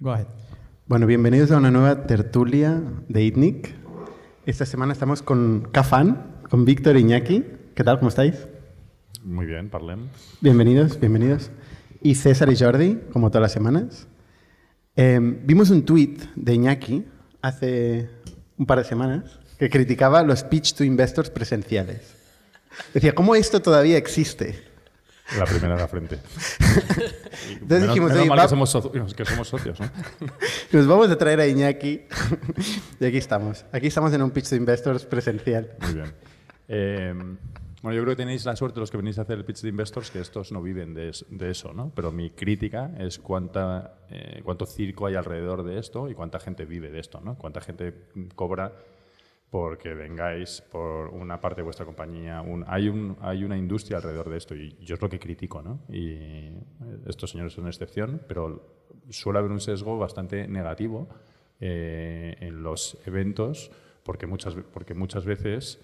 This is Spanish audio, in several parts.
Go ahead. Bueno, bienvenidos a una nueva tertulia de ITNIC. Esta semana estamos con Cafán, con Víctor Iñaki. ¿Qué tal? ¿Cómo estáis? Muy bien, parlem. Bienvenidos, bienvenidos. Y César y Jordi, como todas las semanas. Eh, vimos un tuit de Iñaki hace un par de semanas que criticaba los pitch to investors presenciales. Decía, ¿cómo esto todavía existe? La primera de la frente. Entonces menos, dijimos, menos "Oye, mal va- que, somos soci- que somos socios, ¿no? Nos vamos a traer a Iñaki. y aquí estamos. Aquí estamos en un pitch to investors presencial. Muy bien. Eh, bueno, yo creo que tenéis la suerte los que venís a hacer el pitch de investors que estos no viven de, es- de eso, ¿no? Pero mi crítica es cuánta, eh, cuánto circo hay alrededor de esto y cuánta gente vive de esto, ¿no? Cuánta gente cobra porque vengáis por una parte de vuestra compañía. Un- hay, un, hay una industria alrededor de esto y yo es lo que critico, ¿no? Y eh, estos señores son una excepción, pero suele haber un sesgo bastante negativo eh, en los eventos porque muchas, porque muchas veces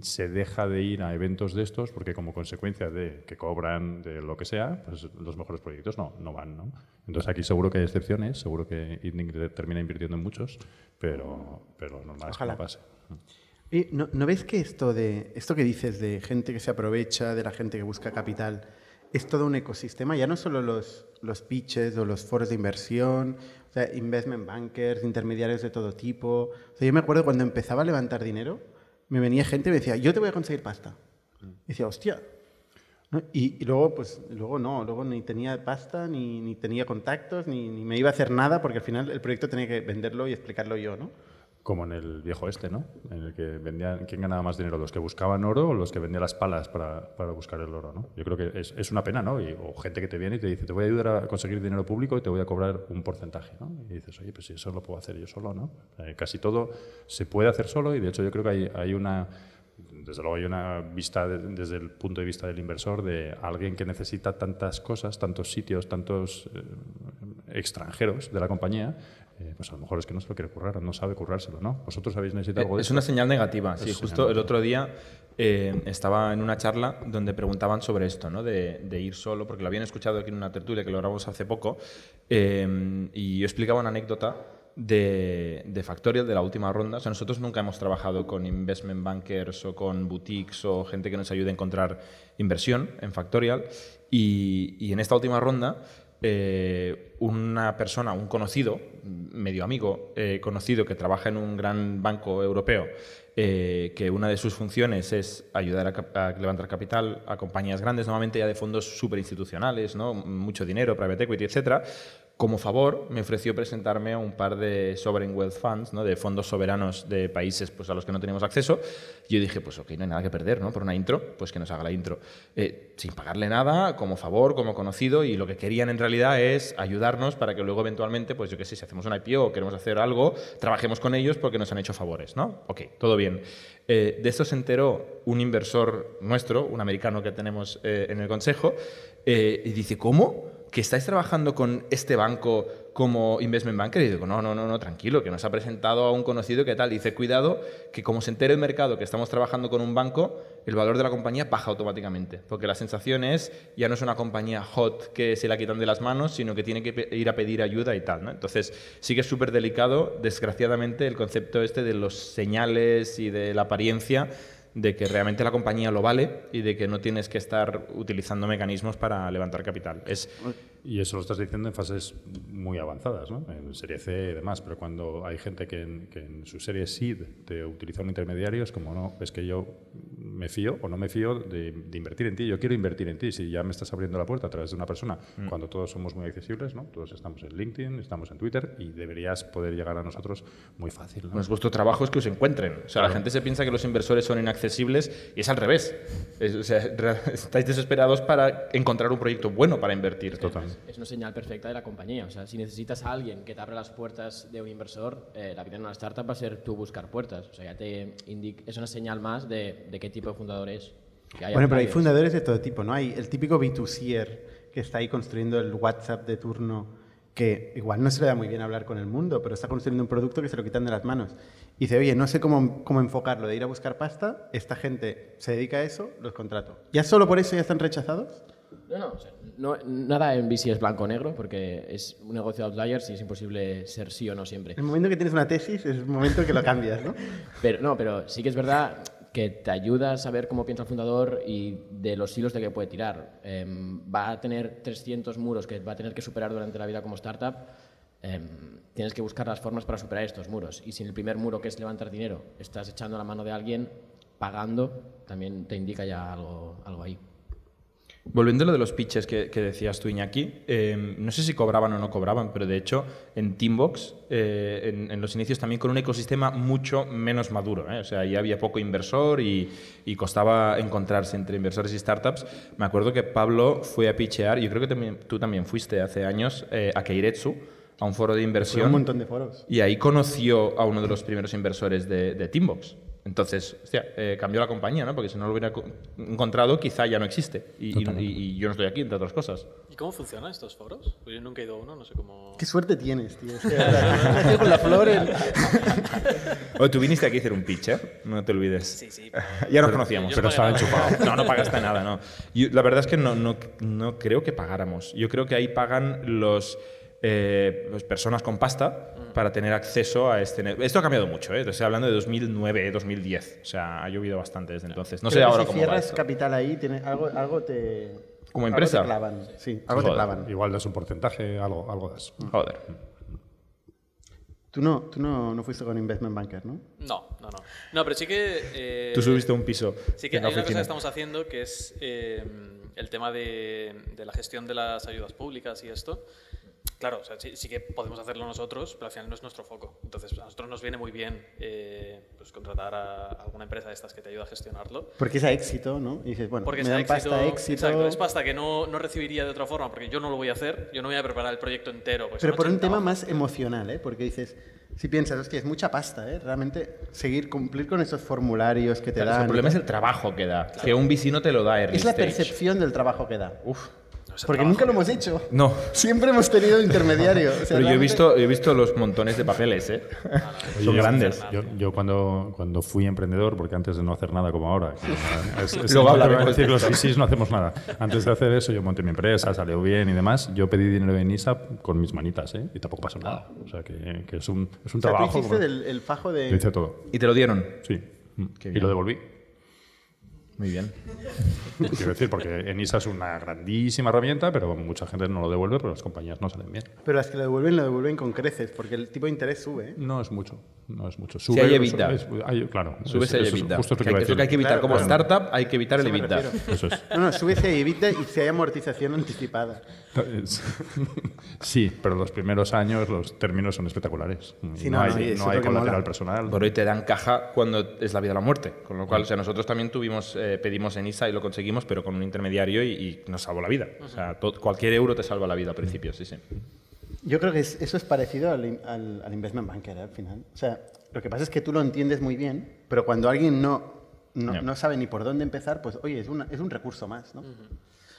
se deja de ir a eventos de estos porque como consecuencia de que cobran de lo que sea, pues los mejores proyectos no, no van, ¿no? Entonces aquí seguro que hay excepciones, seguro que ITNIC termina invirtiendo en muchos, pero, pero normal es que no pase. ¿No, ¿no ves que esto, de, esto que dices de gente que se aprovecha, de la gente que busca capital, es todo un ecosistema? Ya no solo los, los pitches o los foros de inversión, o sea, investment bankers, intermediarios de todo tipo. O sea, yo me acuerdo cuando empezaba a levantar dinero, me venía gente y me decía, yo te voy a conseguir pasta. Y decía, hostia. ¿no? Y, y luego, pues, luego no, luego ni tenía pasta, ni, ni tenía contactos, ni, ni me iba a hacer nada, porque al final el proyecto tenía que venderlo y explicarlo yo, ¿no? Como en el viejo este, ¿no? En el que vendían, ¿quién ganaba más dinero? ¿Los que buscaban oro o los que vendían las palas para, para buscar el oro, ¿no? Yo creo que es, es una pena, ¿no? O gente que te viene y te dice, te voy a ayudar a conseguir dinero público y te voy a cobrar un porcentaje, ¿no? Y dices, oye, pues si eso lo puedo hacer yo solo, ¿no? Eh, casi todo se puede hacer solo y de hecho yo creo que hay, hay una... Desde luego hay una vista de- desde el punto de vista del inversor de alguien que necesita tantas cosas, tantos sitios, tantos eh, extranjeros de la compañía, eh, pues a lo mejor es que no se lo quiere currar, no sabe currárselo, ¿no? ¿Vosotros habéis necesitado algo de Es eso? una señal negativa. Sí, Es justo el otro día eh, estaba en una charla donde preguntaban sobre esto, ¿no? De, de ir solo, porque lo habían escuchado aquí en una tertulia que lo grabamos hace poco, eh, y yo explicaba una anécdota de, de Factorial, de la última ronda. O sea, nosotros nunca hemos trabajado con investment bankers o con boutiques o gente que nos ayude a encontrar inversión en Factorial, y, y en esta última ronda eh, una persona, un conocido, medio amigo, eh, conocido que trabaja en un gran banco europeo, eh, que una de sus funciones es ayudar a, a levantar capital a compañías grandes, normalmente ya de fondos súper institucionales, ¿no? mucho dinero, private equity, etcétera. Como favor, me ofreció presentarme a un par de sovereign wealth funds, ¿no? de fondos soberanos de países pues, a los que no tenemos acceso. Yo dije, pues ok, no hay nada que perder, ¿no? Por una intro, pues que nos haga la intro. Eh, sin pagarle nada, como favor, como conocido, y lo que querían en realidad es ayudarnos para que luego eventualmente, pues yo qué sé, si hacemos una IPO o queremos hacer algo, trabajemos con ellos porque nos han hecho favores, ¿no? Ok, todo bien. Eh, de esto se enteró un inversor nuestro, un americano que tenemos eh, en el consejo, eh, y dice, ¿cómo? ¿Que estáis trabajando con este banco como investment banker? Y digo, no, no, no, no, tranquilo, que nos ha presentado a un conocido que tal. Y dice, cuidado, que como se entere el mercado que estamos trabajando con un banco, el valor de la compañía baja automáticamente. Porque la sensación es, ya no es una compañía hot que se la quitan de las manos, sino que tiene que ir a pedir ayuda y tal. Entonces, sí que es súper delicado, desgraciadamente, el concepto este de los señales y de la apariencia de que realmente la compañía lo vale y de que no tienes que estar utilizando mecanismos para levantar capital. Es, Y eso lo estás diciendo en fases muy avanzadas, ¿no? En serie C y demás, pero cuando hay gente que en, que en su serie SEED te utiliza un intermediario, es como, no, es que yo me fío o no me fío de, de invertir en ti, yo quiero invertir en ti, si ya me estás abriendo la puerta a través de una persona, cuando todos somos muy accesibles, ¿no? Todos estamos en LinkedIn, estamos en Twitter y deberías poder llegar a nosotros muy fácil, ¿no? pues vuestro trabajo es que os encuentren. O sea, la gente se piensa que los inversores son inaccesibles y es al revés. Es- o sea, estáis desesperados para encontrar un proyecto bueno para invertir. Total. Es una señal perfecta de la compañía. O sea, si necesitas a alguien que te abra las puertas de un inversor, eh, la vida en una startup va a ser tú buscar puertas. O sea, ya te indica, es una señal más de, de qué tipo de fundador es. Bueno, pero hay fundadores de todo tipo, ¿no? Hay el típico B2Cier que está ahí construyendo el WhatsApp de turno, que igual no se le da muy bien hablar con el mundo, pero está construyendo un producto que se lo quitan de las manos. Y dice, oye, no sé cómo, cómo enfocarlo, de ir a buscar pasta, esta gente se dedica a eso, los contrato. ¿Ya solo por eso ya están rechazados? No, no, o sea, no, nada en VC es blanco o negro, porque es un negocio de outliers y es imposible ser sí o no siempre. El momento que tienes una tesis es el momento que lo cambias, ¿no? Pero, no, pero sí que es verdad que te ayuda a saber cómo piensa el fundador y de los hilos de que puede tirar. Em, va a tener 300 muros que va a tener que superar durante la vida como startup. em, tienes que buscar las formas para superar estos muros. Y si en el primer muro, que es levantar dinero, estás echando la mano de alguien, pagando, también te indica ya algo, algo ahí. Volviendo a lo de los pitches que, que decías tú, Iñaki, eh, no sé si cobraban o no cobraban, pero de hecho en Teambox, eh, en, en los inicios también con un ecosistema mucho menos maduro. ¿eh? O sea, ya había poco inversor y, y costaba encontrarse entre inversores y startups. Me acuerdo que Pablo fue a pitchear, yo creo que también, tú también fuiste hace años eh, a Keiretsu, a un foro de Fue inversión. un montón de foros. Y ahí conoció a uno de los primeros inversores de, de Teambox. Entonces, hostia, eh, cambió la compañía, ¿no? Porque si no lo hubiera co- encontrado, quizá ya no existe. Y, y- y- y yo no estoy aquí, entre otras cosas. ¿Y cómo funcionan estos foros? Pues yo nunca he ido a uno, no sé cómo... Qué suerte tienes, tío. O con la flor en- Oye, tú viniste aquí a hacer un pitch, ¿eh? No te olvides. Sí, sí. Ya nos conocíamos. yo Pero estaba enchufado. No, no pagaste nada, no. Yo- la verdad es que no, no, no creo que pagáramos. Yo creo que ahí pagan los, eh, pues, personas con pasta para tener acceso a este... Esto ha cambiado mucho, ¿eh? Estoy hablando de 2009, 2010. O sea, ha llovido bastante desde entonces. No sé que ahora si cómo va cierras esto. capital ahí, tiene, algo, algo te... ¿Como algo empresa? te clavan. Sí, algo te clavan. Igual das un porcentaje, algo, algo das. Joder. Tú no, tú no, no fuiste con Investment Banker, ¿no? No, no, no. No, pero sí que... eh, Tú subiste un piso Sí que hay una cosa que estamos haciendo que es eh, el tema de, de la gestión de las ayudas públicas y esto. Claro, o sea, sí, sí que podemos hacerlo nosotros, pero al final no es nuestro foco. Entonces, a nosotros nos viene muy bien eh, pues, contratar a alguna empresa de estas que te ayuda a gestionarlo. Porque es a éxito, ¿no? Y dices, bueno, Porque me es dan éxito, pasta éxito. Exacto, es pasta que no, no recibiría de otra forma, porque yo no lo voy a hacer, yo no voy a preparar el proyecto entero. pues Pero por un 80 tema más emocional, ¿eh? Porque dices, si piensas, hostia, es mucha pasta, ¿eh? Realmente seguir, cumplir con esos formularios que te Claro, dan. el problema es el trabajo que da. Que un VC no te lo da early Es la stage. percepción del trabajo que da. Uf. Porque trabajo. nunca lo hemos hecho. No. Siempre hemos tenido intermediario. O sea, Pero yo he visto, he visto los montones de papeles, ¿eh? Son Oye, grandes. Yo, yo cuando, cuando fui emprendedor, porque antes de no hacer nada como ahora, que, es, es Luego hablaremos decir, de los no hacemos nada. Antes de hacer eso, yo monté mi empresa, salió bien y demás. Yo pedí dinero en ISA con mis manitas, ¿eh? Y tampoco pasó nada. O sea, que, que es un, es un O sea, tú trabajo. hiciste como- del, el fajo de... Yo hice todo, ¿Y te lo dieron? sí. Mm. Y lo devolví. Muy bien. Quiero decir, porque en ISA es una grandísima herramienta, pero mucha gente no lo devuelve porque las compañías no salen bien. Pero las que lo devuelven, lo devuelven con creces, porque el tipo de interés sube. ¿eh? No es mucho, no es mucho. Si hay EBITDA. es- hay- claro. El es EBITDA. Justo Que que hay, que, hay que evitar. Claro, Como claro. startup hay que evitar el refiero. Eso es. No, no, sube ese EBITDA y si hay amortización anticipada. Sí, pero los primeros años los términos son espectaculares. Sí, no, no, hay, eso no hay colateral mola. personal. Por hoy te dan caja cuando es la vida o la muerte. Con lo cual, o sea, nosotros también tuvimos, eh, pedimos en ISA y lo conseguimos, pero con un intermediario y, y nos salvó la vida. O sea, cualquier euro te salva la vida al principio, sí, sí. Yo creo que es- eso es parecido al, al- al investment banker ¿eh? al final. O sea, lo que pasa es que tú lo entiendes muy bien, pero cuando alguien no, no, no sabe ni por dónde empezar, pues oye, es, una- es un recurso más. ¿no?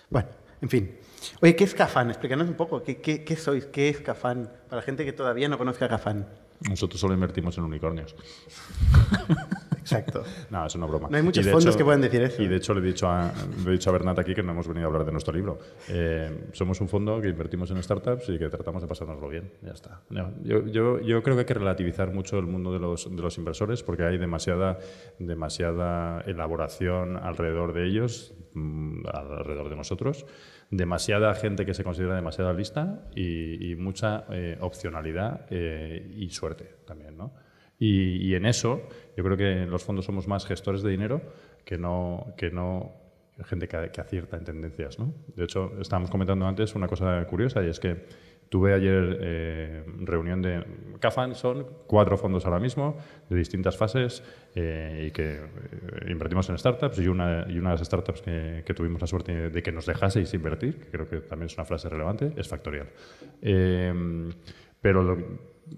Bueno, en fin. Oye, ¿qué es Cafán? Explícanos un poco. ¿Qué, qué, qué sois? ¿Qué es Cafán? Para la gente que todavía no conozca Cafán. Nosotros solo invertimos en unicornios. Exacto. No, es una broma. No hay muchos fondos que puedan decir eso. Y de hecho le he dicho a, le he dicho a Bernat aquí que no hemos venido a hablar de nuestro libro. Eh, somos un fondo que invertimos en startups y que tratamos de pasárnoslo bien. Ya está. Yo, yo, yo creo que hay que relativizar mucho el mundo de los, de los inversores porque hay demasiada, demasiada elaboración alrededor de ellos, mm, alrededor de nosotros, demasiada gente que se considera demasiado lista y, mucha eh, opcionalidad eh, y suerte también, ¿no? Y, y en eso, yo creo que en los fondos somos más gestores de dinero que no, que no gente que, que acierta en tendencias. ¿no? De hecho, estábamos comentando antes una cosa curiosa y es que tuve ayer eh, reunión de... CAFAN son cuatro fondos ahora mismo de distintas fases eh, y que eh, invertimos en startups y una, y una de las startups que, que tuvimos la suerte de que nos dejaseis invertir, que creo que también es una frase relevante, es Factorial. Pero lo,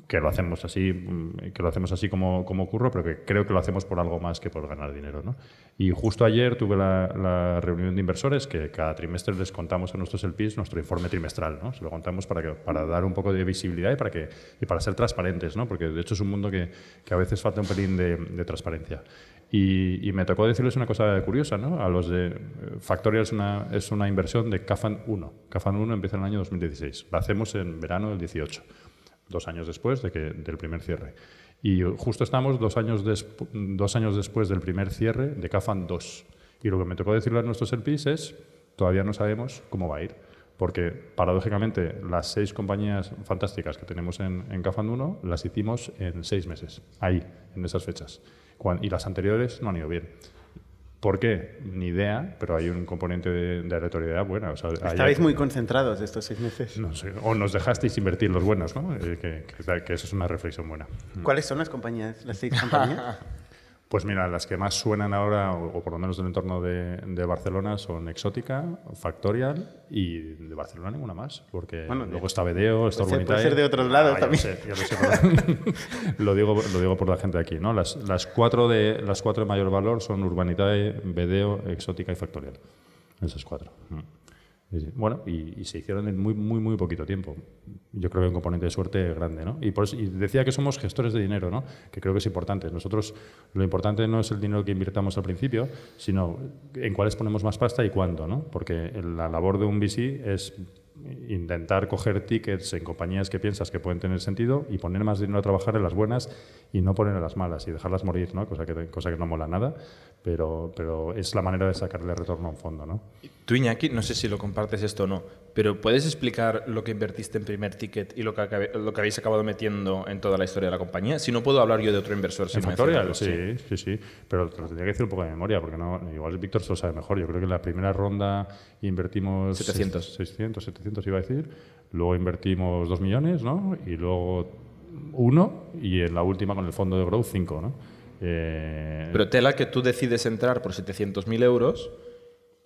que lo hacemos así, mm, que lo hacemos así como, como curro, pero que creo que lo hacemos por algo más que por ganar dinero. ¿no? Y justo ayer tuve la, la reunión de inversores que cada trimestre les contamos a nuestros LPs nuestro informe trimestral. ¿no? Se lo contamos para, que, para dar un poco de visibilidad y para, que, y para ser transparentes, ¿no? porque de hecho es un mundo que, que a veces falta un pelín de, de transparencia. Y, me tocó decirles una cosa curiosa, ¿no? A los de Factorial es una, es una inversión de CAFAN 1. CAFAN 1 empieza en el año 2016. La hacemos en verano del 18, dos años después de que, del primer cierre. Y justo estamos dos años, dos años después del primer cierre de CAFAN 2. Y lo que me tocó decirle a nuestros LPs es, todavía no sabemos cómo va a ir. Porque, paradójicamente, las seis compañías fantásticas que tenemos en, en CAFAN 1 las hicimos en seis meses, ahí, en esas fechas. y las anteriores no han ido bien. ¿Por qué? Ni idea, pero hay un componente de, de aleatoriedad buena. O sea, Estabais muy concentrados estos seis meses. No sé, o nos dejasteis invertir los buenos, ¿no? Eh, que, que, eso es una reflexión buena. ¿Cuáles son las compañías, las seis compañías? Pues mira, las que más suenan ahora, o, por lo menos del entorno de, Barcelona, son Exótica, Factorial y de Barcelona ninguna más, porque luego está Bedeo, está pues Puede ser de otros lados ah, también. Lo, digo, lo digo por la gente aquí, ¿no? Las, las, cuatro de, las cuatro de mayor valor son Urbanitae, Bedeo, Exótica y Factorial. Esas cuatro. Mm. Bueno, y, se hicieron en muy, muy, muy poquito tiempo. Yo creo que un componente de suerte grande, ¿no? Y, por decía que somos gestores de dinero, ¿no? Que creo que es importante. Nosotros, lo importante no es el dinero que invirtamos al principio, sino en cuáles ponemos más pasta y cuándo, ¿no? Porque la labor de un VC es intentar coger tickets en compañías que piensas que pueden tener sentido y poner más dinero a trabajar en las buenas y no poner en las malas y dejarlas morir, ¿no? cosa, que, cosa que no mola nada, pero, pero es la manera de sacarle retorno a un fondo. ¿no? Tú, Iñaki, no sé si lo compartes esto o no, pero ¿puedes explicar lo que invertiste en primer ticket y lo que, lo que habéis acabado metiendo en toda la historia de la compañía? Si no puedo hablar yo de otro inversor. ¿En Factorial? Sí, sí, sí, pero te lo tendría que decir un poco de memoria, porque no, igual Víctor se lo sabe mejor. Yo creo que en la primera ronda invertimos... 700. 600, 700 iba a decir. Luego invertimos 2 millones, ¿no? Y luego uno y en la última con el fondo de Growth 5, ¿no? Eh, pero tela que tú decides entrar por 700.000 euros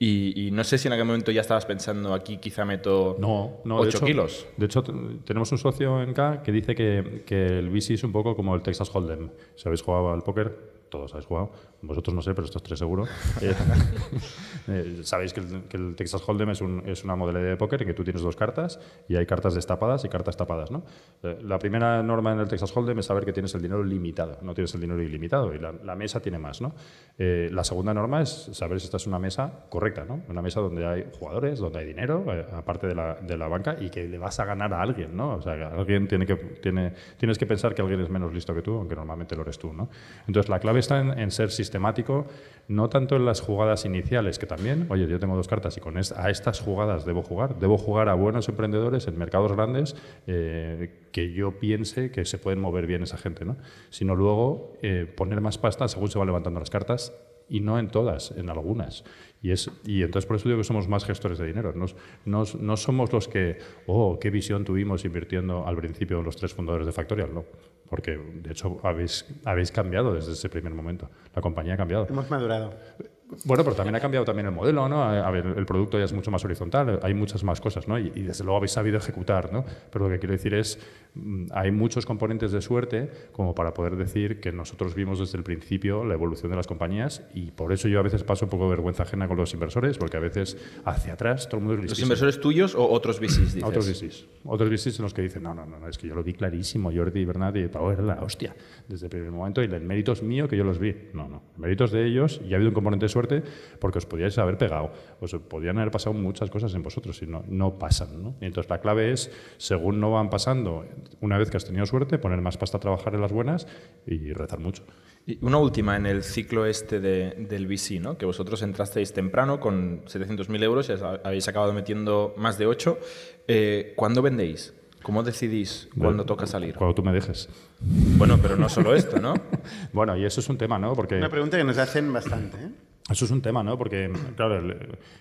y, no sé si en aquel momento ya estabas pensando aquí quizá meto no, no, 8 kilos. De hecho, tenemos un socio en K que dice que, que el VC es un poco como el Texas Hold'em. Si habéis jugado al póker, todos habéis jugado, vosotros no sé, pero estos tres seguro. Eh, eh, sabéis que el, Texas Hold'em es, un, es, una modalidad de póker en que tú tienes dos cartas y hay cartas destapadas y cartas tapadas. ¿no? Eh, la primera norma en el Texas Hold'em es saber que tienes el dinero limitado, no tienes el dinero ilimitado y la, mesa tiene más. ¿no? la segunda norma es saber si esta es una mesa correcta, ¿no? una mesa donde hay jugadores, donde hay dinero, aparte de la, de la, banca, y que le vas a ganar a alguien. ¿no? O sea, alguien tiene que, tiene, tienes que pensar que alguien es menos listo que tú, aunque normalmente lo eres tú. ¿no? Entonces, la clave está en, ser sistemático, no tanto en las jugadas iniciales, que también, oye, yo tengo dos cartas y con a estas jugadas debo jugar. Debo jugar a buenos emprendedores en mercados grandes eh, que yo piense que se pueden mover bien esa gente, ¿no? Sino luego eh, poner más pasta según se van levantando las cartas y no en todas, en algunas. Y, es, y entonces por eso digo que somos más gestores de dinero. No, no, somos los que, oh, qué visión tuvimos invirtiendo al principio los tres fundadores de Factorial, no. Porque de hecho habéis, habéis cambiado desde ese primer momento. La compañía ha cambiado. Hemos madurado. Bueno, pero también ha cambiado también el modelo, ¿no? A ver, el producto ya es mucho más horizontal, hay muchas más cosas, ¿no? Y, desde luego habéis sabido ejecutar, ¿no? Pero lo que quiero decir es, mm, hay muchos componentes de suerte como para poder decir que nosotros vimos desde el principio la evolución de las compañías y por eso yo a veces paso un poco de vergüenza ajena con los inversores, porque a veces hacia atrás todo el mundo es listísimo. ¿Los inversores tuyos o otros VCs, dices? Otros VCs. Otros VCs en los que dicen, no, no, no, es que yo lo vi clarísimo, Jordi, Bernat y Pau era la hostia desde el primer momento y el mérito es mío que yo los vi. No, no, el mérito es de ellos y ha habido un componente de suerte porque os podíais haber pegado, os podían haber pasado muchas cosas en vosotros y no, no pasan. ¿no? entonces la clave es, según no van pasando, una vez que has tenido suerte, poner más pasta a trabajar en las buenas y rezar mucho. Y una última en el ciclo este de, del VC, ¿no? que vosotros entrasteis temprano con 700.000 euros y habéis acabado metiendo más de 8. Eh, ¿Cuándo vendéis? ¿Cómo decidís cuándo toca salir? Cuando tú me dejes. Bueno, pero no solo esto, ¿no? bueno, y eso es un tema, ¿no? Porque... Una pregunta que nos hacen bastante, ¿eh? Eso es un tema, ¿no? Porque, claro,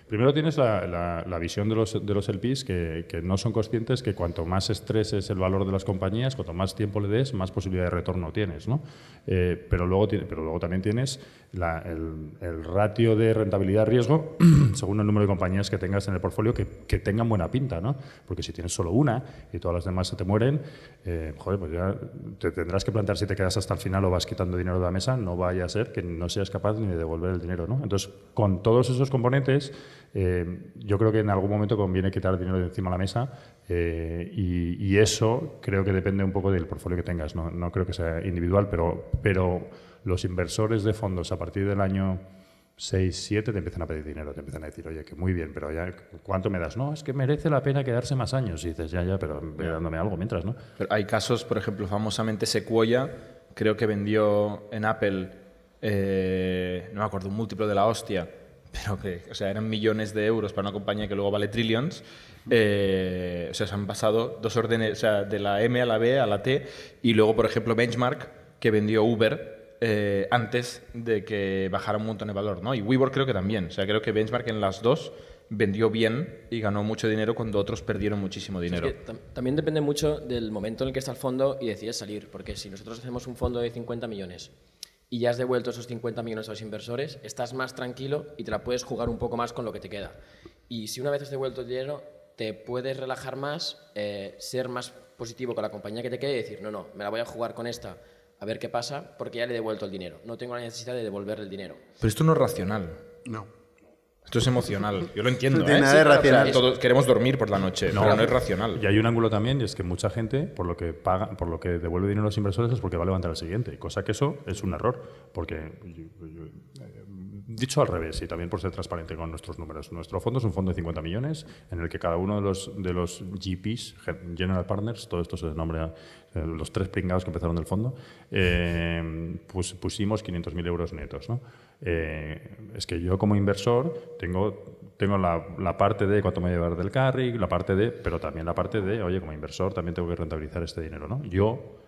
primero tienes la, la, visión de los, de los LPs que, que, no son conscientes que cuanto más estrés es el valor de las compañías, cuanto más tiempo le des, más posibilidad de retorno tienes, ¿no? Eh, pero, luego, pero luego también tienes el, el, ratio de rentabilidad-riesgo según el número de compañías que tengas en el portfolio que, que, tengan buena pinta, ¿no? Porque si tienes solo una y todas las demás se te mueren, eh, joder, pues ya te tendrás que plantear si te quedas hasta el final o vas quitando dinero de la mesa, no vaya a ser que no seas capaz ni de devolver el dinero, ¿no? Entonces, con todos esos componentes, eh, yo creo que en algún momento conviene quitar dinero de encima de la mesa eh, y, eso creo que depende un poco del portfolio que tengas. No, no creo que sea individual, pero, pero los inversores de fondos a partir del año 6, 7 te empiezan a pedir dinero, te empiezan a decir, oye, que muy bien, pero ya, ¿cuánto me das? No, es que merece la pena quedarse más años. Y dices, ya, ya, pero ve dándome algo mientras, ¿no? Pero hay casos, por ejemplo, famosamente Sequoia, creo que vendió en Apple, eh, no me acuerdo, un múltiplo de la hostia, pero que, o sea, eran millones de euros para una compañía que luego vale trillions. Eh, o sea, se han pasado dos órdenes, o sea, de la M a la B a la T, y luego, por ejemplo, Benchmark, que vendió Uber, eh, antes de que bajara un montón de valor, ¿no? Y WeWork creo que también. O sea, creo que Benchmark en las dos vendió bien y ganó mucho dinero cuando otros perdieron muchísimo dinero. Es que tam- también depende mucho del momento en el que está el fondo y decides salir, porque si nosotros hacemos un fondo de 50 millones y ya has devuelto esos 50 millones a los inversores, estás más tranquilo y te la puedes jugar un poco más con lo que te queda. Y si una vez has devuelto el dinero, te puedes relajar más, eh, ser más positivo con la compañía que te quede y decir, no, no, me la voy a jugar con esta, a ver qué pasa, porque ya le he devuelto el dinero. No tengo la necesidad de devolverle el dinero. Pero esto no es racional. No. Esto es emocional. Yo lo entiendo. No tiene ¿eh? nada de racional. todos queremos dormir por la noche, pero no es racional. Y hay un ángulo también, y es que mucha gente, por lo que paga, por lo que devuelve dinero a los inversores, es porque va a levantar el siguiente. Cosa que eso es un error. Porque, yo- yo- eh, dicho al revés, y también por ser transparente con nuestros números, nuestro fondo es un fondo de 50 millones, en el que cada uno de los, de los GPs, Gen- General Partners, todo esto se nombra eh, los tres pringados que empezaron del fondo, eh, pues pusimos 500.000 euros netos. ¿no? Eh, es que yo como inversor tengo tengo la, la parte de cuánto me voy a llevar del carry, la parte de, pero también la parte de, oye, como inversor también tengo que rentabilizar este dinero, ¿no? Yo,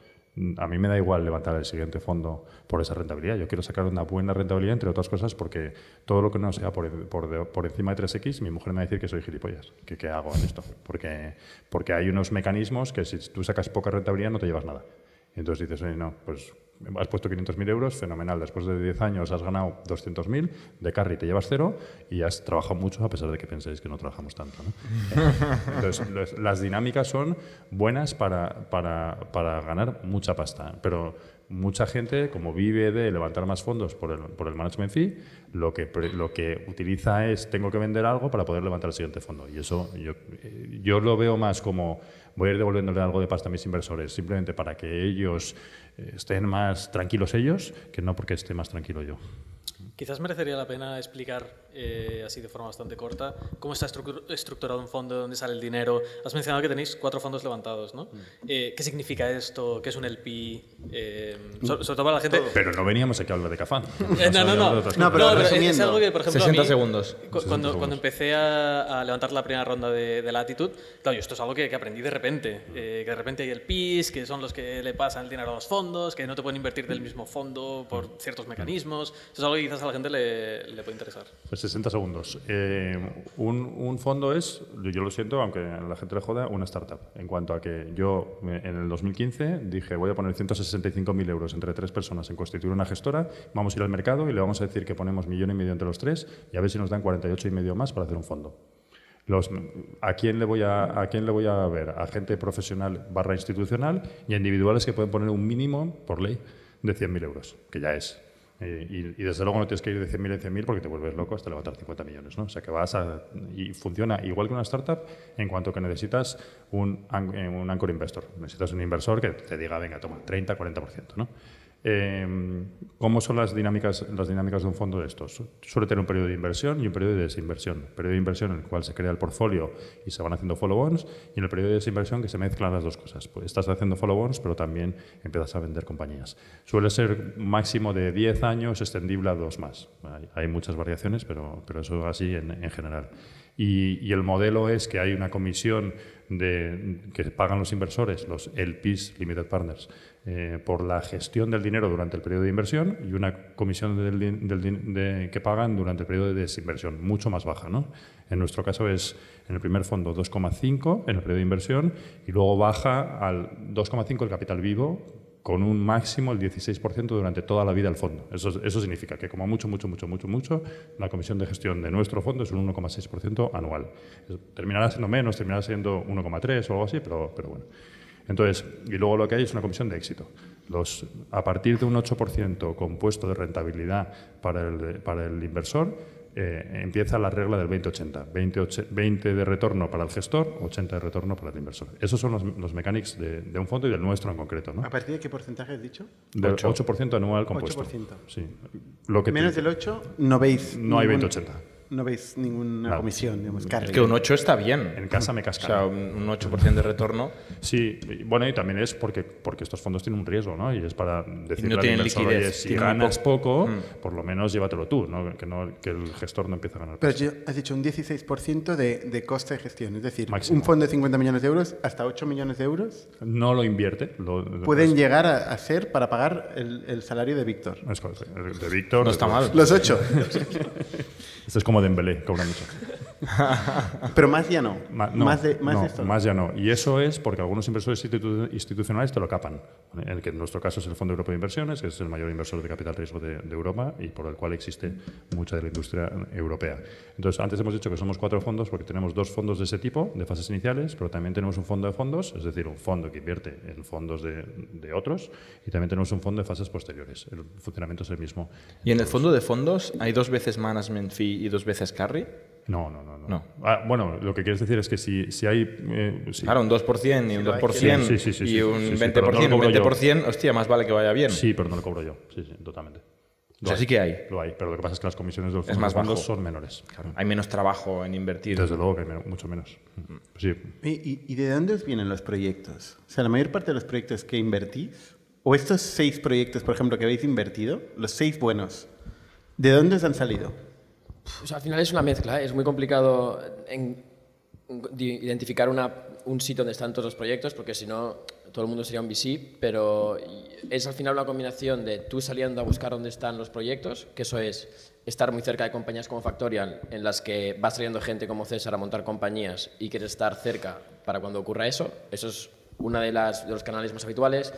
a mí me da igual levantar el siguiente fondo por esa rentabilidad. Yo quiero sacar una buena rentabilidad, entre otras cosas, porque todo lo que no sea por, por, encima de 3X, mi mujer me va a decir que soy gilipollas. qué hago en esto? Porque, porque hay unos mecanismos que si tú sacas poca rentabilidad no te llevas nada. Entonces dices, oye, no, pues has puesto 500.000 euros, fenomenal. Después de 10 años has ganado 200.000, de carry te llevas cero y has trabajado mucho a pesar de que penséis que no trabajamos tanto. ¿no? Entonces, las dinámicas son buenas para, para, para ganar mucha pasta, pero mucha gente, como vive de levantar más fondos por el, por el management fee, lo que, lo que utiliza es tengo que vender algo para poder levantar el siguiente fondo. Y eso yo, eh, yo lo veo más como voy a ir devolviéndole algo de pasta a mis inversores simplemente para que ellos eh, estén más tranquilos ellos, que no porque esté más tranquilo yo. Quizás merecería la pena explicar, eh, así de forma bastante corta, cómo está estru- estructurado un fondo, dónde sale el dinero. Has mencionado que tenéis cuatro fondos levantados, ¿no? Eh, ¿Qué significa esto? ¿Qué es un LP? Eh, so- sobre todo para la gente... Pero no veníamos aquí a hablar de Cafán. Eh, no, no, no. No, pero es- es, algo que, por ejemplo, a 60 mí, segundos. cu- Cuando, cuando empecé a, a levantar la primera ronda de, de Latitude, claro, esto es algo que, que aprendí de repente. eh, que de repente hay el PIS, que son los que le pasan el dinero a los fondos, que no te pueden invertir del mismo fondo por ciertos mecanismos. Eso es algo que quizás a la gente le, puede interesar. Pues 60 segundos. Eh, un, fondo es, yo, lo siento, aunque a la gente le joda, una startup. En cuanto a que yo en el 2015 dije voy a poner 165.000 euros entre tres personas en constituir una gestora, vamos a ir al mercado y le vamos a decir que ponemos millón y medio entre los tres y a ver si nos dan 48 y medio más para hacer un fondo. ¿a, quién le voy a, ¿A quién le voy a ver? A gente profesional barra institucional y a individuales que pueden poner un mínimo, por ley, de 100.000 euros, que ya es. Y, y desde luego no tienes que ir de 100.000 en 100.000 porque te vuelves loco hasta levantar 50 millones. ¿no? O sea que vas a. Y funciona igual que una startup en cuanto que necesitas un, eh, un anchor investor. Necesitas un inversor que te diga, venga, toma, 30, 40%. ¿no? Eh, ¿Cómo son las dinámicas, las dinámicas de un fondo de estos? Suele tener un periodo de inversión y un periodo de desinversión. Periodo de inversión en el cual se crea el portfolio y se van haciendo follow-ons y en el periodo de desinversión que se mezclan las dos cosas. Pues estás haciendo follow-ons, pero también empiezas a vender compañías. Suele ser máximo de 10 años, extendible a dos más. Hay, hay muchas variaciones, pero, pero eso así en, en general. Y, y el modelo es que hay una comisión de, que pagan los inversores, los LPs, Limited Partners, eh, por la gestión del dinero durante el periodo de inversión y una comisión del del de- que pagan durante el periodo de desinversión, mucho más baja. ¿no? En nuestro caso es en el primer fondo 2,5 en el periodo de inversión y luego baja al 2,5 el capital vivo con un máximo del 16% durante toda la vida del fondo. Eso, significa que como mucho, mucho, mucho, mucho, mucho, la comisión de gestión de nuestro fondo es un 1,6% anual. Terminará siendo menos, terminará siendo 1,3 o algo así, pero bueno. Entonces, y luego lo que hay es una comisión de éxito. Los, a partir de un 8% compuesto de rentabilidad para el, para el inversor, eh, empieza la regla del 20-80. 20, 20 de retorno para el gestor, 80 de retorno para el inversor. Esos son los, los mechanics de, de un fondo y del nuestro en concreto. ¿no? ¿A partir de qué porcentaje has dicho? Del Ocho. 8% anual compuesto. 8%. Sí. Lo que te- Menos del 8 no veis. No hay ningún- 20-80. No veis ninguna Nada. comisión, digamos, carry. Es que un 8 está bien. En casa me O cascan. sea, un un 8% de retorno. Sí, bueno, y también es porque, porque estos fondos tienen un riesgo, ¿no? Y es para decirle al tienen liquidez, oye, si tienen ganas poco, Mm. por lo menos llévatelo tú, ¿no? Que, no, que el gestor no empiece a ganar. Pero yo- has dicho un 16% de, de coste de gestión. Es decir, Máximo. un fondo de 50 millones de euros hasta 8 millones de euros No lo invierte. Lo, lo- pueden llegar a, ser para pagar el, el salario de Víctor. es de Víctor. No está mal. Los 8. Este es como Dembélé, mucho. Pero más ya no. Ma- no, más de, más no, de esto. más ya no. Y eso es porque algunos inversores institu- institucionales te lo capan. El que en nuestro caso es el Fondo Europeo de Inversiones, que es el mayor inversor de capital riesgo de, de Europa y por el cual existe mucha de la industria europea. Entonces, antes hemos dicho que somos cuatro fondos porque tenemos dos fondos de ese tipo, de fases iniciales, pero también tenemos un fondo de fondos, es decir, un fondo que invierte en fondos de, de otros, y también tenemos un fondo de fases posteriores. El funcionamiento es el mismo. Y en el fondo de fondos hay dos veces management fee y dos veces carry. No, no, no. no. No. Ah, bueno, lo que quieres decir es que si, si hay... eh, sí. Claro, un 2% y un 2% Sí, sí, sí, sí, y sí, un sí, sí, 20% pero no lo y un cobro yo. 20%, hostia, más vale que vaya bien. Sí, pero no lo cobro yo. Sí, sí, totalmente. O sea, sí que hay. Lo hay, pero lo que pasa es que las comisiones de los fondos más son menores. Hay menos trabajo en invertir. Desde luego que hay mucho menos. Sí. ¿Y, y, y de dónde os vienen los proyectos? O sea, la mayor parte de los proyectos que invertís, o estos seis proyectos, por ejemplo, que habéis invertido, los seis buenos, ¿de dónde os han salido? Al final es una mezcla, ¿eh? es muy complicado en- di- identificar una- un sitio donde están todos los proyectos, porque si no, todo el mundo sería un VC, pero es al final una combinación de tú saliendo a buscar dónde están los proyectos, que eso es estar muy cerca de compañías como Factorial, en las que vas trayendo gente como César a montar compañías y quieres estar cerca para cuando ocurra eso, eso es uno de, de los canales más habituales.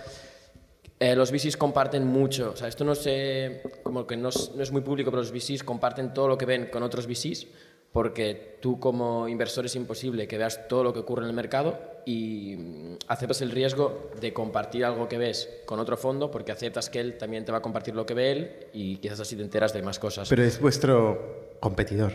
Eh, los VCs comparten mucho, o sea, esto no, sé, como que no es, no es muy público, pero los VCs comparten todo lo que ven con otros VCs, porque tú como inversor es imposible que veas todo lo que ocurre en el mercado y mm, aceptas el riesgo de compartir algo que ves con otro fondo, porque aceptas que él también te va a compartir lo que ve él y quizás así te enteras de más cosas. Pero es vuestro competidor.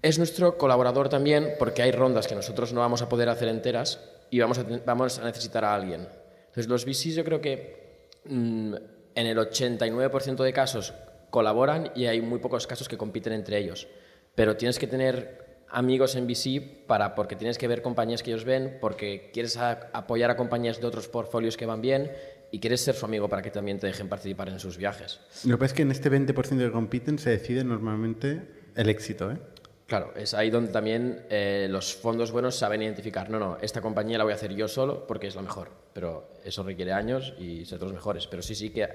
Es nuestro colaborador también porque hay rondas que nosotros no vamos a poder hacer enteras y vamos a, vamos a necesitar a alguien. Entonces los VCs yo creo que mm, en el 89% de casos colaboran y hay muy pocos casos que compiten entre ellos. Pero tienes que tener amigos en VC para, porque tienes que ver compañías que ellos ven, porque quieres apoyar a compañías de otros portfolios que van bien y quieres ser su amigo para que también te dejen participar en sus viajes. Lo que pasa es que en este 20% que compiten se decide normalmente el éxito, ¿eh? Claro, es ahí donde también eh, los fondos buenos saben identificar, no, no, esta compañía la voy a hacer yo solo porque es la mejor, pero eso requiere años y ser los mejores, pero sí, sí que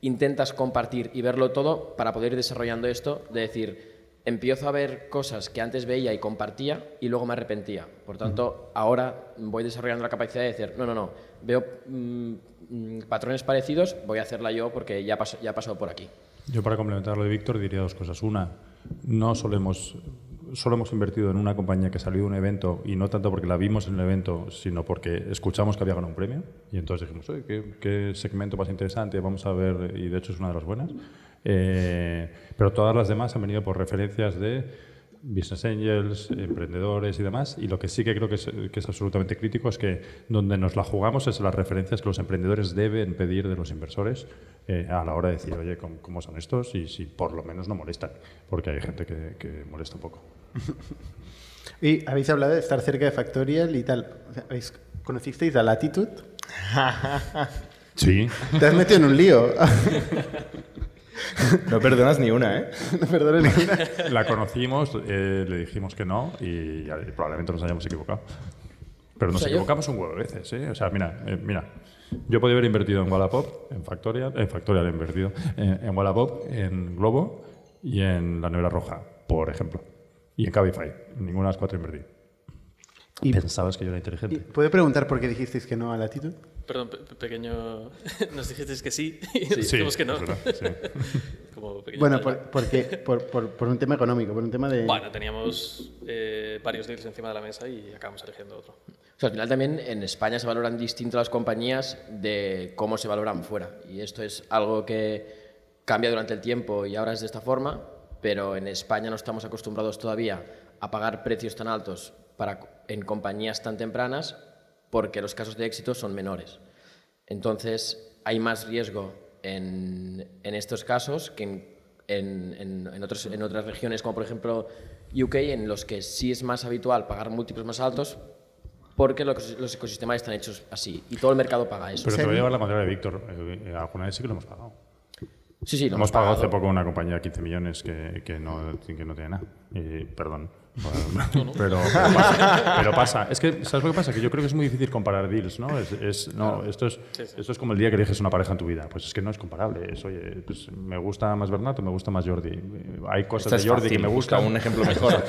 intentas compartir y verlo todo para poder ir desarrollando esto, de decir, empiezo a ver cosas que antes veía y compartía y luego me arrepentía. Por tanto, ahora voy desarrollando la capacidad de decir, no, no, no, veo mm, mm, patrones parecidos, voy a hacerla yo porque ya, paso- ya he pasado por aquí. Yo para complementar lo de Víctor diría dos cosas. Una, no solo hemos, solo hemos invertido en una compañía que salió de un evento y no tanto porque la vimos en el evento, sino porque escuchamos que había ganado un premio y entonces dijimos, Oye, ¿qué, qué segmento más interesante, vamos a ver, y de hecho es una de las buenas. Eh, pero todas las demás han venido por referencias de business angels, emprendedores y demás. Y lo que sí que creo que es, que es absolutamente crítico es que donde nos la jugamos es las referencias que los emprendedores deben pedir de los inversores eh, a la hora de decir, oye, ¿cómo, cómo son estos? Y si por lo menos no molestan, porque hay gente que, que molesta un poco. Y habéis hablado de estar cerca de Factorial y tal. O sea, ¿habéis- ¿Conocisteis a Latitude? Sí, Te has metido en un lío. No perdonas ni una, ¿eh? no, perdona ninguna. la conocimos, eh, le dijimos que no y, probablemente nos hayamos equivocado. Pero nos O sea, yo- equivocamos un huevo de veces, ¿eh? O sea, mira, eh, mira, yo podía haber invertido en Wallapop, en Factorial, en Factorial he invertido, en, en Wallapop, en Globo y en La Nevera Roja, por ejemplo. Y en Cabify. En ninguna de las cuatro invertí. Y- Pensabas que yo era Y, inteligente. ¿Puedo preguntar por qué dijisteis que no a Latitude? Perdón, pe- pe- pequeño. Nos dijisteis que sí y nos Sí, dijimos que no. verdad, sí. Como Bueno, por, porque, por, por, por un tema económico, por un tema de... Bueno, teníamos eh, varios deals encima de la mesa y acabamos eligiendo otro. O sea, al final también en España se valoran distinto las compañías de cómo se valoran fuera. Y esto es algo que cambia durante el tiempo y ahora es de esta forma, pero en España no estamos acostumbrados todavía a pagar precios tan altos para, en compañías tan tempranas porque los casos de éxito son menores. Entonces, hay más riesgo en, en estos casos que en, en, en, otros, en otras regiones, como por ejemplo UK, en los que sí es más habitual pagar múltiplos más altos porque los, ecosistemas están hechos así y todo el mercado paga eso. Pero te voy a llevar la contraria de Víctor. Eh, alguna vez sí que lo hemos pagado. Sí, sí, lo hemos, pagado, hace poco una compañía de 15 millones que, que, no, que no tiene nada. Y, perdón. Pero, pero, pasa, pero, pasa, Es que, ¿sabes lo que pasa? Que yo creo que es muy difícil comparar deals, ¿no? Es, es no esto, es, esto es como el día que eliges una pareja en tu vida. Pues es que no es comparable. Es, oye, pues me gusta más Bernat o me gusta más Jordi. Hay cosas de Jordi que me gustan. un ejemplo mejor.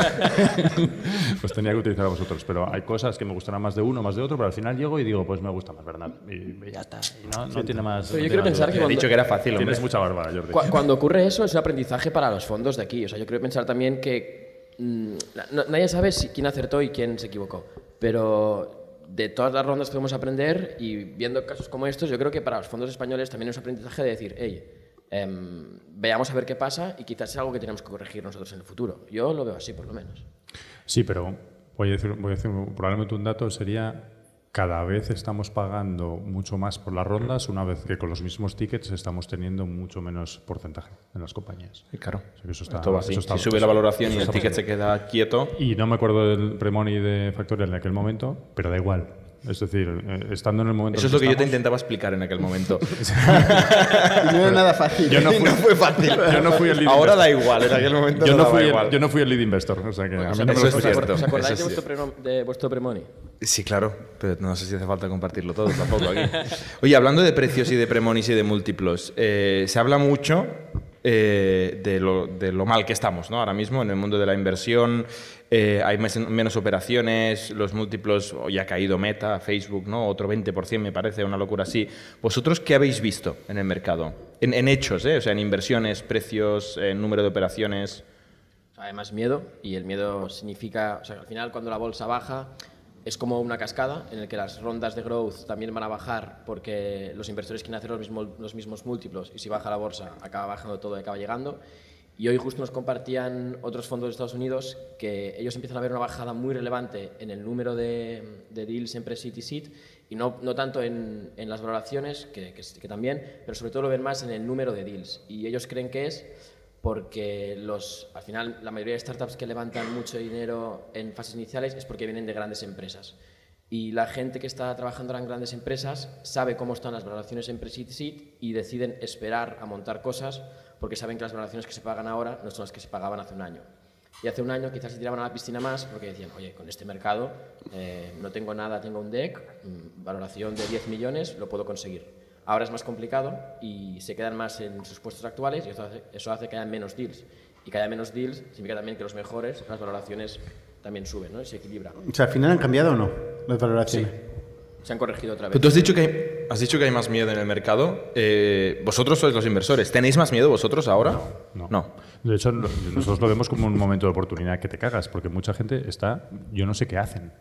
pues tenía que utilizar a vosotros. Pero hay cosas que me gustarán más de uno, más de otro, pero al final llego y digo, pues me gusta más Bernat. Y, ya está. Y no, no tiene más. Pero yo quiero pensar que. Cuando, he dicho que era fácil. Tienes mucha barba, Jordi. Cuando ocurre eso, es un aprendizaje para los fondos de aquí. O sea, yo quiero pensar también que Mm, nadie sabe si, quién acertó y quién se equivocó, pero de todas las rondas podemos aprender y viendo casos como estos, yo creo que para los fondos españoles también es un aprendizaje de decir, hey, em, veamos a ver qué pasa y quizás es algo que tenemos que corregir nosotros en el futuro. Yo lo veo así, por lo menos. Sí, pero voy a decir, voy a decir probablemente un dato sería cada vez estamos pagando mucho más por las rondas, una vez que con los mismos tickets estamos teniendo mucho menos porcentaje en las compañías. Claro. eso está, Eso está, si sube la valoración y el ticket se queda quieto. Y no me acuerdo del Premoni de Factorial en aquel momento, pero da igual. Es decir, eh, estando en el momento. Eso es lo que yo te intentaba explicar en aquel momento. no era nada fácil. Yo no, fue fácil. Yo no fui el lead Ahora da igual, en aquel momento yo no, fui igual. El, yo no fui el lead investor. O sea que a mí no me lo es cierto. ¿Os acordáis de, vuestro de vuestro premoni? Sí, claro, pero no sé si hace falta compartirlo todo tampoco aquí. Oye, hablando de precios y de premonis y de múltiplos, eh, se habla mucho eh, de, lo, mal que estamos ¿no? ahora mismo en el mundo de la inversión. Eh, hay menos operaciones, los múltiplos, hoy ha caído Meta, Facebook, ¿no? otro 20% me parece, una locura así. ¿Vosotros qué habéis visto en el mercado? En, hechos, ¿eh? o sea, en inversiones, precios, en número de operaciones. Hay más miedo y el miedo significa, o sea, al final cuando la bolsa baja es como una cascada en la que las rondas de growth también van a bajar porque los inversores quieren hacer los mismos, los mismos múltiplos y si baja la bolsa acaba bajando todo y acaba llegando. Y hoy justo nos compartían otros fondos de Estados Unidos que ellos empiezan a ver una bajada muy relevante en el número de, de deals en pre-seed y y no, no tanto en, en, las valoraciones, que, que, que también, pero sobre todo lo ven más en el número de deals. Y ellos creen que es porque los, al final la mayoría de startups que levantan mucho dinero en fases iniciales es porque vienen de grandes empresas. Y la gente que está trabajando en grandes empresas sabe cómo están las valoraciones en pre-seed y deciden esperar a montar cosas porque saben que las valoraciones que se pagan ahora no son las que se pagaban hace un año. Y hace un año quizás se tiraban a la piscina más porque decían, oye, con este mercado eh, no tengo nada, tengo un deck, mm, valoración de 10 millones, lo puedo conseguir. Ahora es más complicado y se quedan más en sus puestos actuales y eso hace, eso hace que haya menos deals. Y que haya menos deals significa también que los mejores, las valoraciones también suben, ¿no? Y se equilibra. O sea, al final han cambiado o no las valoraciones. Sí. Se han corregido otra vez. Pero tú has dicho que hay, has dicho que hay más miedo en el mercado. Eh, vosotros sois los inversores. ¿Tenéis más miedo vosotros ahora? No, no. De hecho, nosotros lo vemos como un momento de oportunidad que te cagas, porque mucha gente está, yo no sé qué hacen.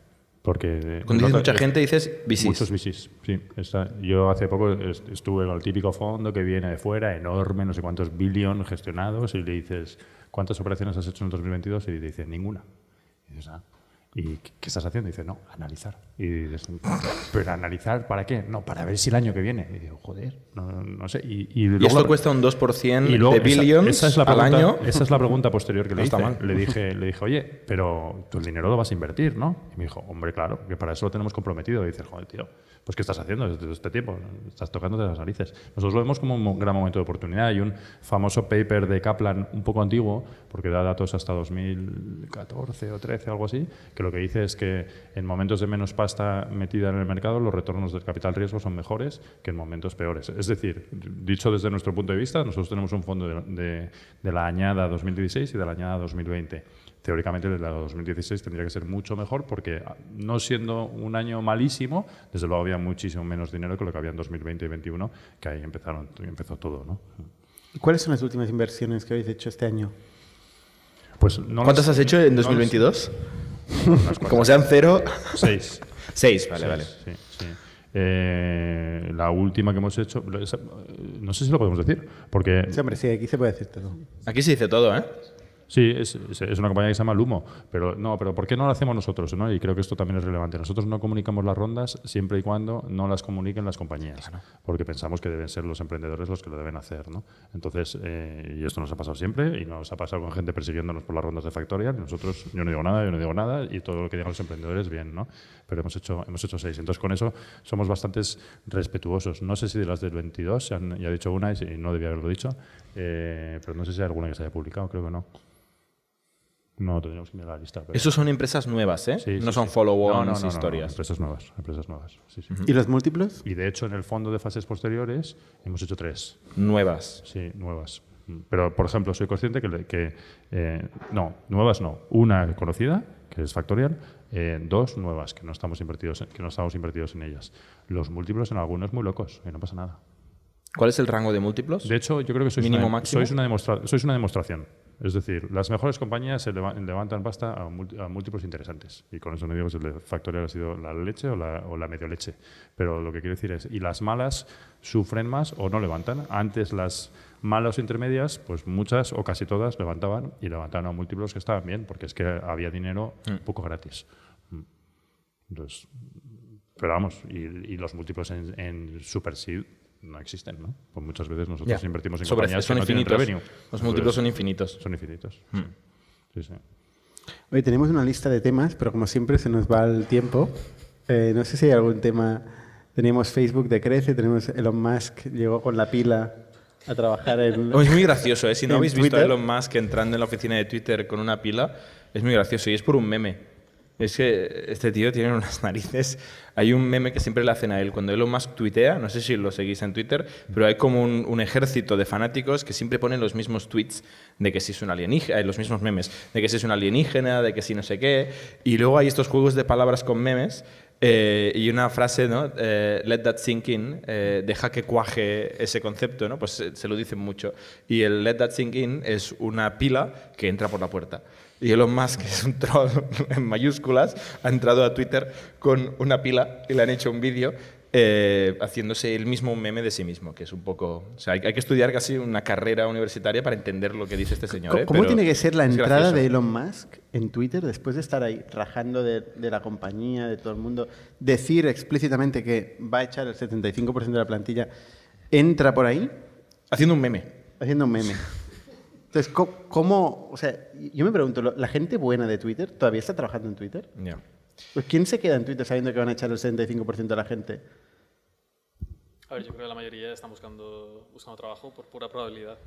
Porque Cuando dices mucha gente dices VCs. Muchos VCs, sí. Está, yo hace poco estuve con el típico fondo que viene de fuera, enorme, no sé cuántos billones gestionados, y le dices, ¿cuántas operaciones has hecho en el 2022? Y te dice, ninguna. Y dices, ah, ¿Y qué estás haciendo? Y dice, no, analizar. Y dices, ¿pero analizar para qué? No, para ver si el año que viene. Y digo, joder, no, no sé. Y, y, esto cuesta un 2% y de billions esa, es la pregunta, al año. Esa es la pregunta posterior que le hice. Le dije, le dije, oye, pero tu dinero lo vas a invertir, ¿no? Y me dijo, hombre, claro, que para eso lo tenemos comprometido. Y dices, joder, tío, pues ¿qué estás haciendo desde este tiempo? Estás tocándote las narices. Nosotros lo vemos como un gran momento de oportunidad. Hay un famoso paper de Kaplan, un poco antiguo, porque da datos hasta 2014 o 13, algo así, que lo que dice es que en momentos de menos pasta metida en el mercado, los retornos del capital riesgo son mejores que en momentos peores. Es decir, dicho desde nuestro punto de vista, nosotros tenemos un fondo de, de, de la añada 2016 y de la añada 2020 teóricamente el de 2016 tendría que ser mucho mejor porque no siendo un año malísimo, desde luego había muchísimo menos dinero que lo que había en 2020 y 2021, que ahí empezaron, empezó todo. ¿no? ¿Cuáles son las últimas inversiones que habéis hecho este año? Pues no ¿Cuántas has hecho en 2022? No Como sean cero. Seis. Seis, vale, Seis, vale. Sí, sí. Eh, la última que hemos hecho, no sé si lo podemos decir, porque... Sí, hombre, sí, aquí se puede decir todo. Aquí se dice todo, ¿eh? Sí, es, una compañía que se llama Lumo, pero no, pero ¿por qué no lo hacemos nosotros? ¿no? Y creo que esto también es relevante. Nosotros no comunicamos las rondas siempre y cuando no las comuniquen las compañías, porque pensamos que deben ser los emprendedores los que lo deben hacer. ¿no? Entonces, eh, y esto nos ha pasado siempre, y nos ha pasado con gente persiguiéndonos por las rondas de Factorial, y nosotros, yo no digo nada, yo no digo nada, y todo lo que digan los emprendedores, bien, ¿no? Pero hemos hecho, hemos hecho seis. Entonces, con eso somos bastantes respetuosos. No sé si de las del 22, se han, ya he dicho una y no debía haberlo dicho, eh, pero no sé si hay alguna que se haya publicado, creo que no. No, tendríamos que mirar la lista. pero- Esos son empresas nuevas, ¿eh? Sí, sí, no son sí. follow-ons, No, no, no, no, historias. empresas nuevas, empresas nuevas. Sí, sí. ¿Y los múltiplos? Y de hecho, en el fondo de fases posteriores hemos hecho tres. Nuevas. Sí, nuevas. Pero, por ejemplo, soy consciente que, que eh, no, nuevas no. Una conocida, que es Factorial, eh, dos nuevas, que no estamos invertidos en, que no estamos invertidos en ellas. Los múltiplos en algunos muy locos, y no pasa nada. ¿Cuál es el rango de múltiplos? De hecho, yo creo que sois, Mínimo, una, máximo. sois, una, demostra- sois una demostración. Es decir, las mejores compañías se leva- levantan pasta a, múlti- a múltiplos interesantes. Y con eso no digo si el Factorial ha sido la leche o la, o la medio leche. Pero lo que quiero decir es, y las malas sufren más o no levantan. Antes las malas intermedias, pues muchas o casi todas levantaban y levantaban a múltiplos que estaban bien, porque es que había dinero un poco gratis. Mm. Entonces, pero vamos, y, y los múltiplos en, en Super Seed no existen, ¿no? Pues muchas veces nosotros invertimos en Sobre- compañías son que no tienen infinitos. revenue. Los múltiplos son infinitos. Son infinitos. Sí, sí. Hoy tenemos una lista de temas, pero como siempre se nos va el tiempo. Eh, no sé si hay algún tema. Teníamos Facebook de Crece, tenemos Elon Musk, llegó con la pila a trabajar en... Oh, es muy gracioso, ¿eh? Si no habéis visto a. Elon Musk entrando en la oficina de Twitter con una pila, es muy gracioso y es por un meme. Es que este tío tiene unas narices. Hay un meme que siempre le hacen a él. Cuando Elon Musk tuitea, no sé si lo seguís en Twitter, pero hay como un, un ejército de fanáticos que siempre ponen los mismos tweets de que si es un alienígena, los mismos memes, de que si es un alienígena, de que si no sé qué. Y luego hay estos juegos de palabras con memes eh, y una frase, ¿no? Eh, let that sink in, eh, deja que cuaje ese concepto, ¿no? Pues se, se lo dicen mucho. Y el let that sink in es una pila que entra por la puerta. Y Elon Musk, que es un troll en mayúsculas, ha entrado a Twitter con una pila y le han hecho un vídeo eh, haciéndose el mismo un meme de sí mismo, que es un poco... O sea, hay, hay que estudiar casi una carrera universitaria para entender lo que dice este señor. ¿Cómo, ¿eh? cómo Pero tiene que ser la entrada gracioso. de Elon Musk en Twitter después de estar ahí rajando de, de la compañía, de todo el mundo? Decir explícitamente que va a echar el 75% de la plantilla, entra por ahí Haciendo un meme. haciendo un meme. Entonces, ¿cómo, cómo- o sea, yo me pregunto, ¿lo- ¿la gente buena de Twitter todavía está trabajando en Twitter? Ya. Pues ¿quién se queda en Twitter sabiendo que van a echar el 75% de la gente? A ver, yo creo que la mayoría están buscando, buscando trabajo por pura probabilidad.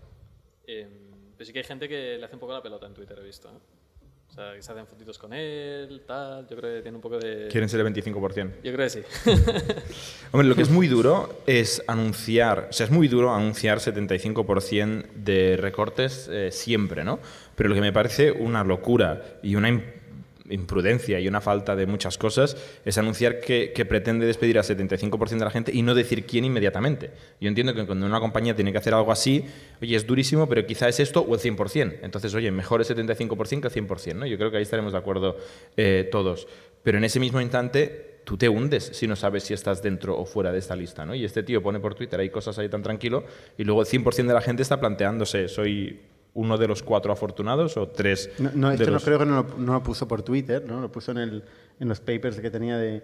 Eh, pero sí que hay gente que le hace un poco la pelota en Twitter, he visto. ¿eh? O sea, que se hacen fotitos con él, tal. Yo creo que tiene un poco de... Quieren ser el 25%. Yo creo que sí. Hombre, lo que es muy duro es anunciar, o sea, es muy duro anunciar 75% de recortes eh, siempre, ¿no? Pero lo que me parece una locura y una imprudencia y una falta de muchas cosas es anunciar que, pretende despedir al 75% de la gente y no decir quién inmediatamente. Yo entiendo que cuando una compañía tiene que hacer algo así, oye, es durísimo, pero quizá es esto o el 100%. Entonces, oye, mejor el 75% que el 100%, ¿no? Yo creo que ahí estaremos de acuerdo eh, todos. Pero en ese mismo instante tú te hundes si no sabes si estás dentro o fuera de esta lista, ¿no? Y este tío pone por Twitter ahí cosas ahí tan tranquilo y luego el 100% de la gente está planteándose, ¿soy uno de los cuatro afortunados o tres No, no de esto no creo que no lo, no lo puso por Twitter, ¿no? Lo puso en, el, en los papers que tenía de...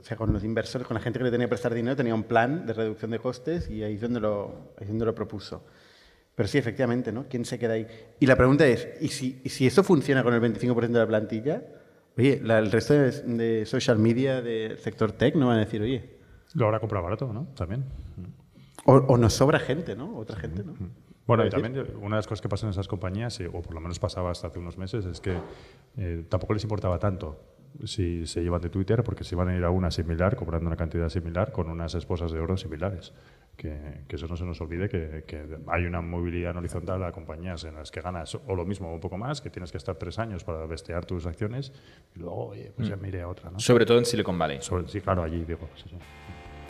O sea, con los inversores, con la gente que le tenía que prestar dinero, tenía un plan de reducción de costes y ahí es donde lo, ahí es donde lo propuso. Pero sí, efectivamente, ¿no? ¿Quién se queda ahí? Y la pregunta es, ¿y si, y si eso funciona con el 25% de la plantilla? Oye, la- el resto de, de social media del sector tech no van a decir, oye, Lo habrá comprado barato, ¿no? También. o, o nos sobra gente, ¿no? Otra gente, ¿no? Bueno, y también una de las cosas que pasan en esas compañías, o por lo menos pasaba hasta hace unos meses, es que eh, tampoco les importaba tanto si se llevan de Twitter, porque se iban a ir a una similar, cobrando una cantidad similar, con unas esposas de oro similares. Que, que eso no se nos olvide, que, que hay una movilidad horizontal a compañías en las que ganas o lo mismo o un poco más, que tienes que estar tres años para vestear tus acciones, y luego, oye, pues ya me iré a otra, ¿no? Sobre todo en Silicon Valley, Sobre- sí, claro, allí digo. Sí, sí.